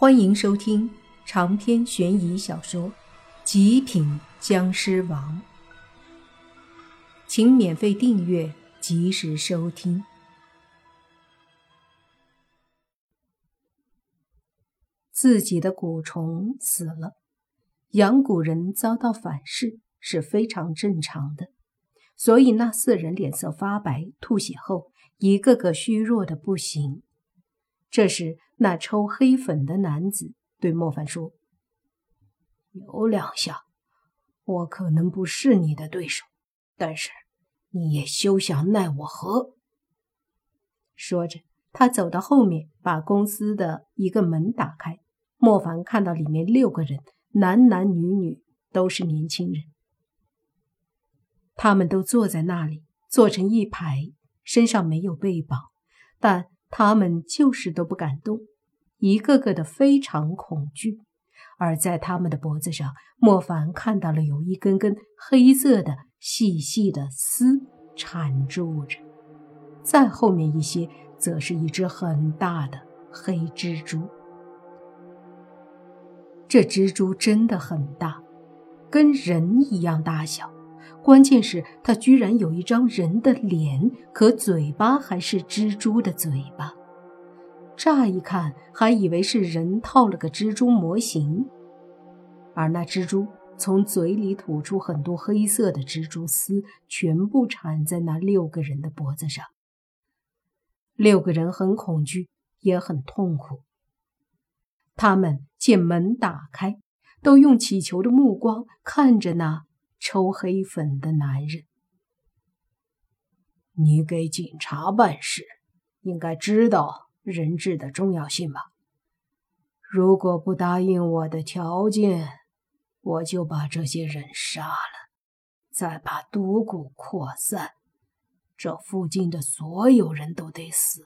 欢迎收听长篇悬疑小说《极品僵尸王》，请免费订阅，及时收听。自己的蛊虫死了，养蛊人遭到反噬是非常正常的，所以那四人脸色发白，吐血后一个个虚弱的不行。这时，那抽黑粉的男子对莫凡说：“有两下，我可能不是你的对手，但是你也休想奈我何。”说着，他走到后面，把公司的一个门打开。莫凡看到里面六个人，男男女女都是年轻人，他们都坐在那里，坐成一排，身上没有被绑，但。他们就是都不敢动，一个个的非常恐惧。而在他们的脖子上，莫凡看到了有一根根黑色的细细的丝缠住着。再后面一些，则是一只很大的黑蜘蛛。这蜘蛛真的很大，跟人一样大小。关键是他居然有一张人的脸，可嘴巴还是蜘蛛的嘴巴。乍一看还以为是人套了个蜘蛛模型，而那蜘蛛从嘴里吐出很多黑色的蜘蛛丝，全部缠在那六个人的脖子上。六个人很恐惧，也很痛苦。他们见门打开，都用乞求的目光看着那。抽黑粉的男人，你给警察办事，应该知道人质的重要性吧？如果不答应我的条件，我就把这些人杀了，再把毒蛊扩散，这附近的所有人都得死。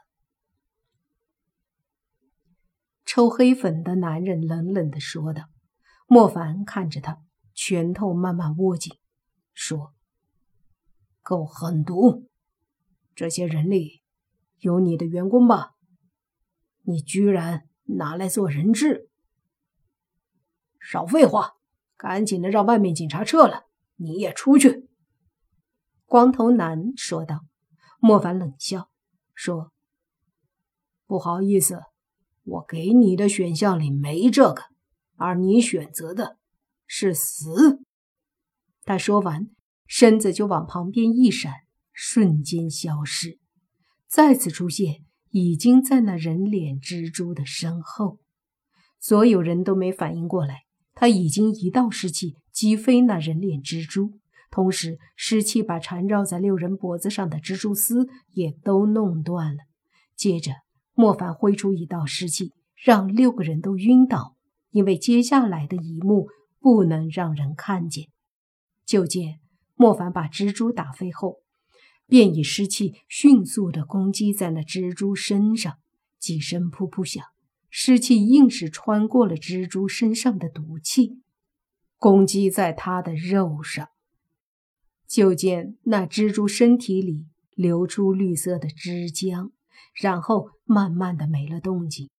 抽黑粉的男人冷冷地说道。莫凡看着他。拳头慢慢握紧，说：“够狠毒！这些人里有你的员工吧？你居然拿来做人质！少废话，赶紧的让外面警察撤了，你也出去。”光头男说道。莫凡冷笑说：“不好意思，我给你的选项里没这个，而你选择的……”是死。他说完，身子就往旁边一闪，瞬间消失，再次出现，已经在那人脸蜘蛛的身后。所有人都没反应过来，他已经一道尸气击飞那人脸蜘蛛，同时尸气把缠绕在六人脖子上的蜘蛛丝也都弄断了。接着，莫凡挥出一道尸气，让六个人都晕倒，因为接下来的一幕。不能让人看见。就见莫凡把蜘蛛打飞后，便以湿气迅速地攻击在那蜘蛛身上，几声噗噗响，湿气硬是穿过了蜘蛛身上的毒气，攻击在他的肉上。就见那蜘蛛身体里流出绿色的汁浆，然后慢慢的没了动静。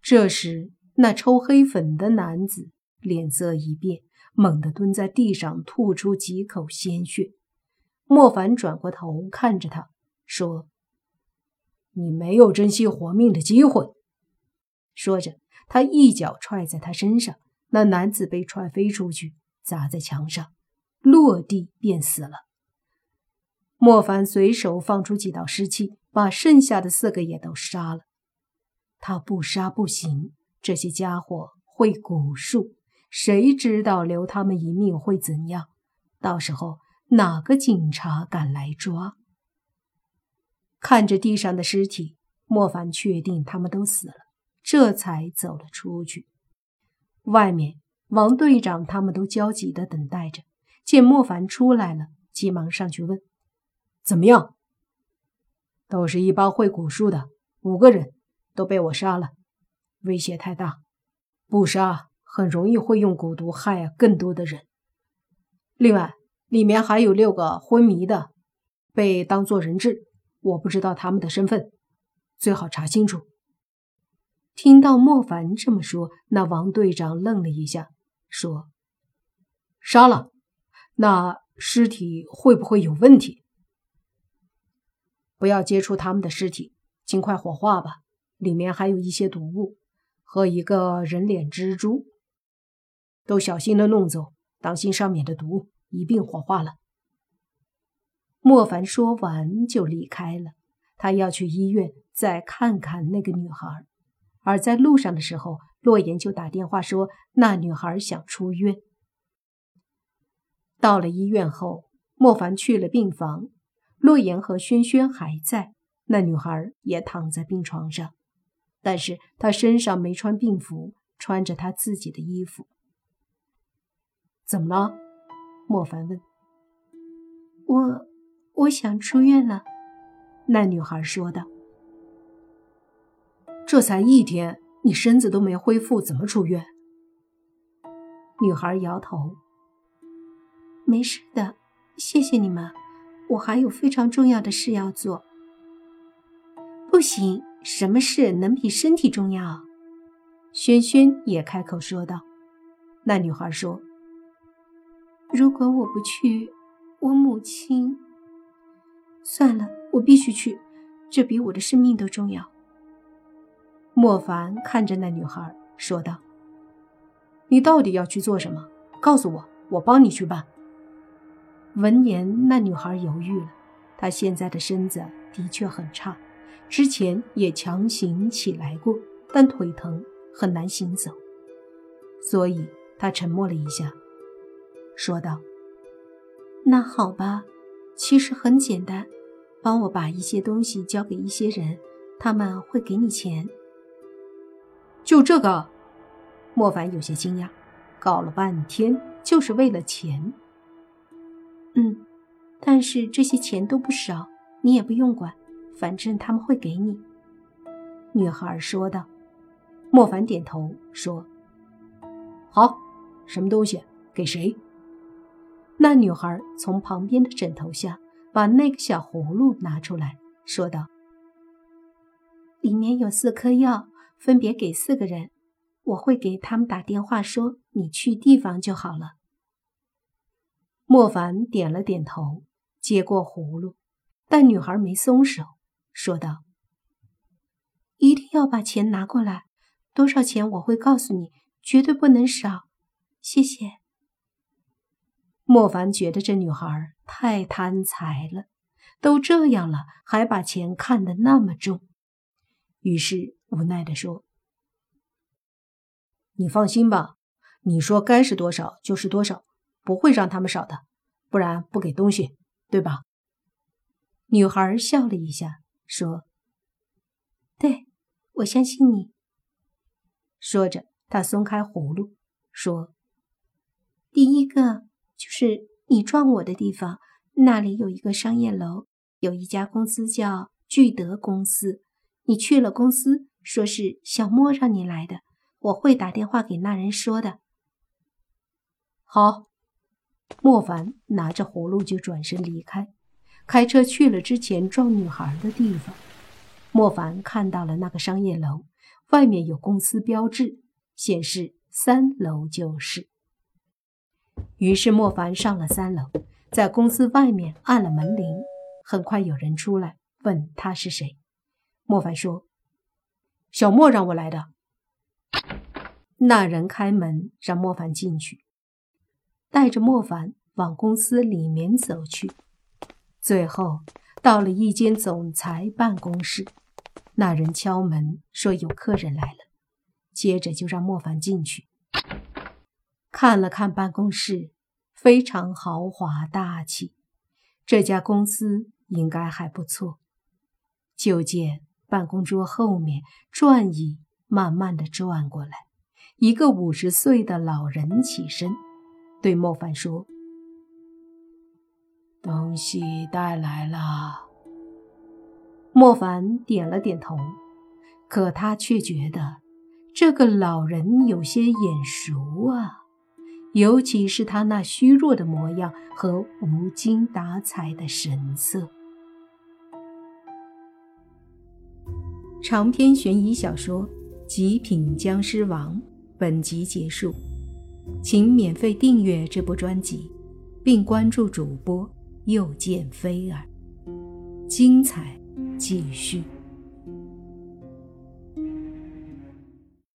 这时，那抽黑粉的男子。脸色一变，猛地蹲在地上，吐出几口鲜血。莫凡转过头看着他，说：“你没有珍惜活命的机会。”说着，他一脚踹在他身上，那男子被踹飞出去，砸在墙上，落地便死了。莫凡随手放出几道尸气，把剩下的四个也都杀了。他不杀不行，这些家伙会蛊术。谁知道留他们一命会怎样？到时候哪个警察敢来抓？看着地上的尸体，莫凡确定他们都死了，这才走了出去。外面，王队长他们都焦急地等待着，见莫凡出来了，急忙上去问：“怎么样？”都是一帮会蛊术的，五个人都被我杀了，威胁太大，不杀。很容易会用蛊毒害更多的人。另外，里面还有六个昏迷的，被当做人质，我不知道他们的身份，最好查清楚。听到莫凡这么说，那王队长愣了一下，说：“杀了，那尸体会不会有问题？不要接触他们的尸体，尽快火化吧。里面还有一些毒物和一个人脸蜘蛛，都小心的弄走，当心上面的毒一并火化了。”莫凡说完就离开了，他要去医院再看看那个女孩。而在路上的时候，洛言就打电话说那女孩想出院。到了医院后，莫凡去了病房，洛言和轩轩还在，那女孩也躺在病床上，但是她身上没穿病服，穿着她自己的衣服。怎么了？莫凡问。我。我想出院了，那女孩说道。这才一天，你身子都没恢复，怎么出院？女孩摇头。没事的，谢谢你们，我还有非常重要的事要做。不行，什么事能比身体重要？轩轩也开口说道。那女孩说：“如果我不去，我母亲……”算了，我必须去，这比我的生命都重要。莫凡看着那女孩说道：“你到底要去做什么？告诉我，我帮你去办。”闻言，那女孩犹豫了。她现在的身子的确很差，之前也强行起来过，但腿疼，很难行走。所以她沉默了一下，说道：“那好吧。”其实很简单，帮我把一些东西交给一些人，他们会给你钱。就这个，莫凡有些惊讶，搞了半天就是为了钱。嗯，但是这些钱都不少，你也不用管，反正他们会给你。女孩说道。莫凡点头说：“好，什么东西？给谁？”那女孩从旁边的枕头下把那个小葫芦拿出来，说道：“里面有四颗药，分别给四个人。我会给他们打电话，说你去地方就好了。”莫凡点了点头，接过葫芦，但女孩没松手，说道：“一定要把钱拿过来，多少钱我会告诉你，绝对不能少。谢谢。”莫凡觉得这女孩太贪财了，都这样了，还把钱看得那么重，于是无奈地说：“你放心吧，你说该是多少就是多少，不会让他们少的，不然不给东西，对吧？”女孩笑了一下，说：“对，我相信你。”说着，她松开葫芦，说：“第一个。”是你撞我的地方，那里有一个商业楼，有一家公司叫聚德公司。你去了公司，说是小莫让你来的，我会打电话给那人说的。好，莫凡拿着葫芦就转身离开，开车去了之前撞女孩的地方。莫凡看到了那个商业楼，外面有公司标志，显示三楼就是。于是莫凡上了三楼，在公司外面按了门铃。很快有人出来问他是谁。莫凡说：“小莫让我来的。”那人开门让莫凡进去，带着莫凡往公司里面走去。最后到了一间总裁办公室，那人敲门说有客人来了，接着就让莫凡进去。看了看办公室，非常豪华大气，这家公司应该还不错。就见办公桌后面转椅慢慢的转过来，一个五十岁的老人起身，对莫凡说：“东西带来了。”莫凡点了点头，可他却觉得这个老人有些眼熟啊。尤其是他那虚弱的模样和无精打采的神色。长篇悬疑小说《极品僵尸王本集结束，请免费订阅这部专辑，并关注主播又见菲儿，精彩继续。